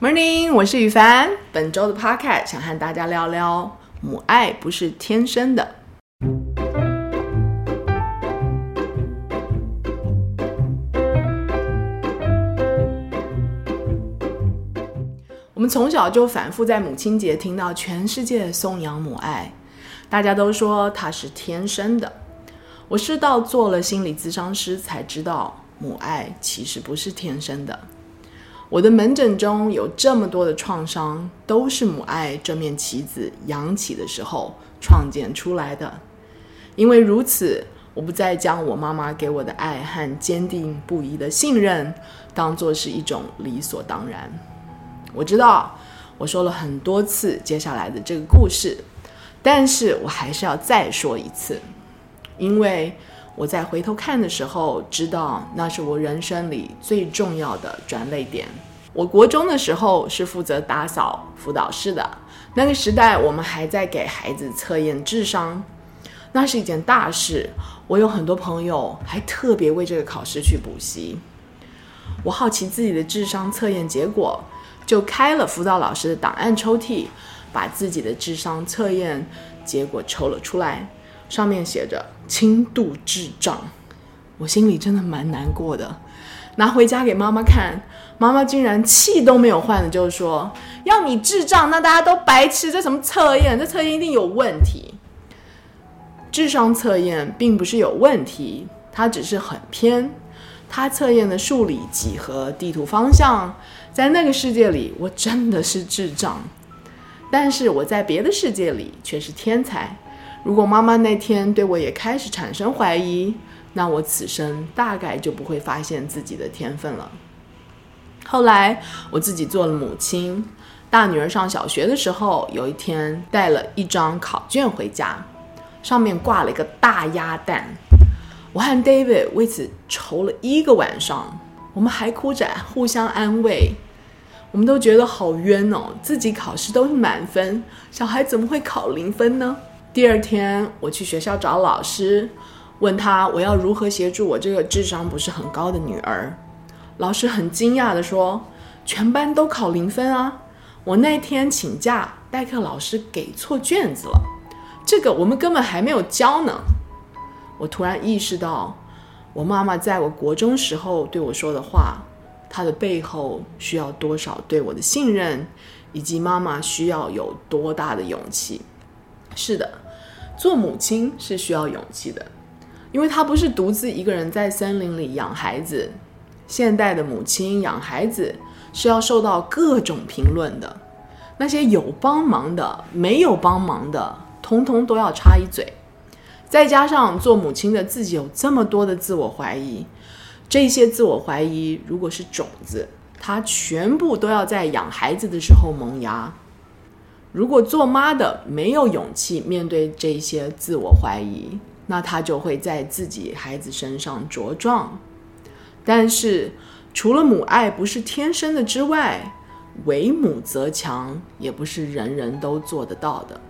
Morning，我是宇凡。本周的 Podcast 想和大家聊聊母爱不是天生的。我们从小就反复在母亲节听到全世界颂扬母爱，大家都说它是天生的。我是到做了心理咨商师才知道，母爱其实不是天生的。我的门诊中有这么多的创伤，都是母爱这面旗子扬起的时候创建出来的。因为如此，我不再将我妈妈给我的爱和坚定不移的信任当作是一种理所当然。我知道我说了很多次接下来的这个故事，但是我还是要再说一次，因为我在回头看的时候，知道那是我人生里最重要的转捩点。我国中的时候是负责打扫辅导室的，那个时代我们还在给孩子测验智商，那是一件大事。我有很多朋友还特别为这个考试去补习。我好奇自己的智商测验结果，就开了辅导老师的档案抽屉，把自己的智商测验结果抽了出来。上面写着轻度智障，我心里真的蛮难过的。拿回家给妈妈看，妈妈竟然气都没有换的就说：“要你智障，那大家都白痴。这什么测验？这测验一定有问题。”智商测验并不是有问题，它只是很偏。它测验的数理、几何、地图方向，在那个世界里，我真的是智障。但是我在别的世界里却是天才。如果妈妈那天对我也开始产生怀疑，那我此生大概就不会发现自己的天分了。后来我自己做了母亲，大女儿上小学的时候，有一天带了一张考卷回家，上面挂了一个大鸭蛋。我和 David 为此愁了一个晚上，我们还哭着互相安慰。我们都觉得好冤哦，自己考试都是满分，小孩怎么会考零分呢？第二天，我去学校找老师，问他我要如何协助我这个智商不是很高的女儿。老师很惊讶地说：“全班都考零分啊！我那天请假，代课老师给错卷子了，这个我们根本还没有交呢。”我突然意识到，我妈妈在我国中时候对我说的话，她的背后需要多少对我的信任，以及妈妈需要有多大的勇气。是的，做母亲是需要勇气的，因为她不是独自一个人在森林里养孩子。现代的母亲养孩子是要受到各种评论的，那些有帮忙的、没有帮忙的，通通都要插一嘴。再加上做母亲的自己有这么多的自我怀疑，这些自我怀疑如果是种子，它全部都要在养孩子的时候萌芽。如果做妈的没有勇气面对这些自我怀疑，那她就会在自己孩子身上茁壮。但是，除了母爱不是天生的之外，为母则强也不是人人都做得到的。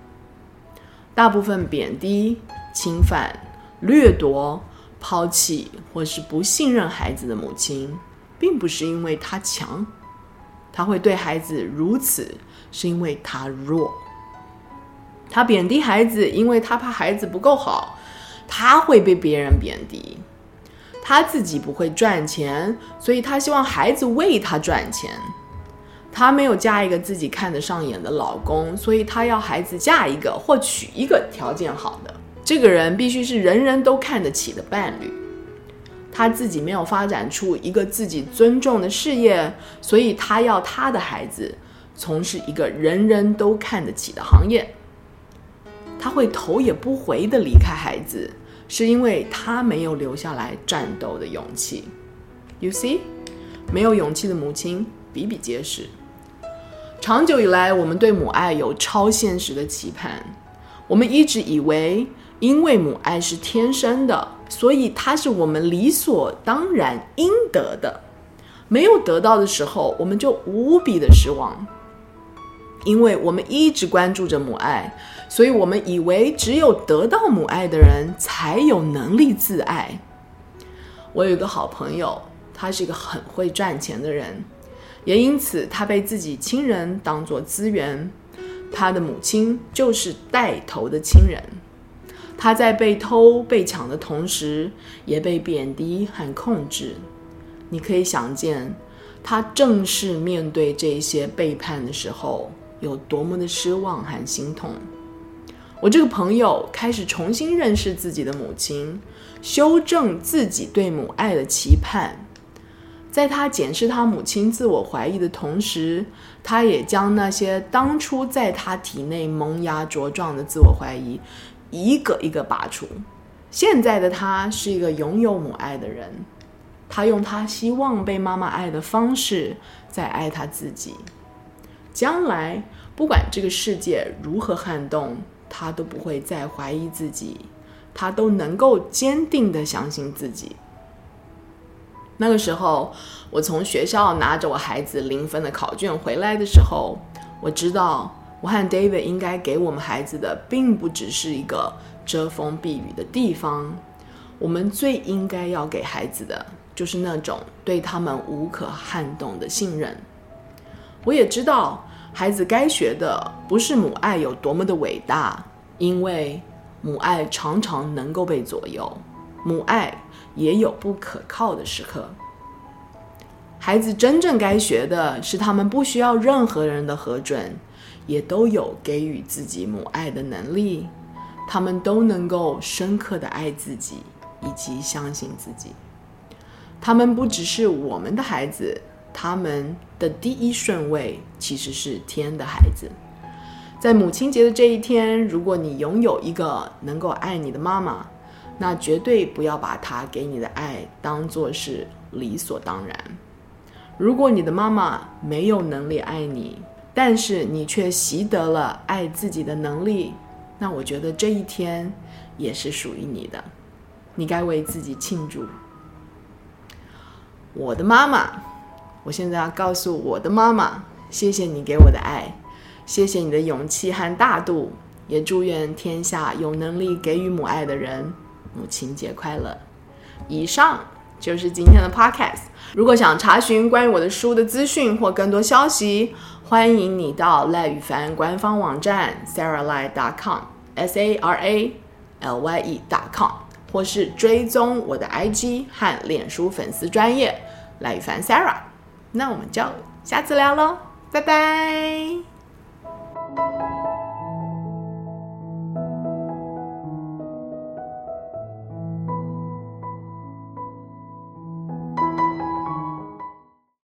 大部分贬低、侵犯、掠夺、抛弃或是不信任孩子的母亲，并不是因为她强。他会对孩子如此，是因为他弱。他贬低孩子，因为他怕孩子不够好，他会被别人贬低。他自己不会赚钱，所以他希望孩子为他赚钱。他没有嫁一个自己看得上眼的老公，所以他要孩子嫁一个或娶一个条件好的。这个人必须是人人都看得起的伴侣。他自己没有发展出一个自己尊重的事业，所以他要他的孩子从事一个人人都看得起的行业。他会头也不回的离开孩子，是因为他没有留下来战斗的勇气。You see，没有勇气的母亲比比皆是。长久以来，我们对母爱有超现实的期盼，我们一直以为，因为母爱是天生的。所以，它是我们理所当然应得的。没有得到的时候，我们就无比的失望。因为我们一直关注着母爱，所以我们以为只有得到母爱的人才有能力自爱。我有一个好朋友，他是一个很会赚钱的人，也因此他被自己亲人当作资源。他的母亲就是带头的亲人。他在被偷被抢的同时，也被贬低和控制。你可以想见，他正式面对这些背叛的时候，有多么的失望和心痛。我这个朋友开始重新认识自己的母亲，修正自己对母爱的期盼。在他检视他母亲自我怀疑的同时，他也将那些当初在他体内萌芽茁壮的自我怀疑，一个一个拔出。现在的他是一个拥有母爱的人，他用他希望被妈妈爱的方式在爱他自己。将来不管这个世界如何撼动，他都不会再怀疑自己，他都能够坚定的相信自己。那个时候，我从学校拿着我孩子零分的考卷回来的时候，我知道我和 David 应该给我们孩子的，并不只是一个遮风避雨的地方。我们最应该要给孩子的，就是那种对他们无可撼动的信任。我也知道，孩子该学的不是母爱有多么的伟大，因为母爱常常能够被左右。母爱也有不可靠的时刻。孩子真正该学的是，他们不需要任何人的核准，也都有给予自己母爱的能力。他们都能够深刻的爱自己，以及相信自己。他们不只是我们的孩子，他们的第一顺位其实是天的孩子。在母亲节的这一天，如果你拥有一个能够爱你的妈妈，那绝对不要把她给你的爱当作是理所当然。如果你的妈妈没有能力爱你，但是你却习得了爱自己的能力，那我觉得这一天也是属于你的。你该为自己庆祝。我的妈妈，我现在要告诉我的妈妈，谢谢你给我的爱，谢谢你的勇气和大度，也祝愿天下有能力给予母爱的人。母亲节快乐！以上就是今天的 podcast。如果想查询关于我的书的资讯或更多消息，欢迎你到赖宇凡官方网站 saralye.com，s a r a l y e dot com，或是追踪我的 IG 和脸书粉丝专页赖宇凡 Sarah。那我们就下次聊喽，拜拜。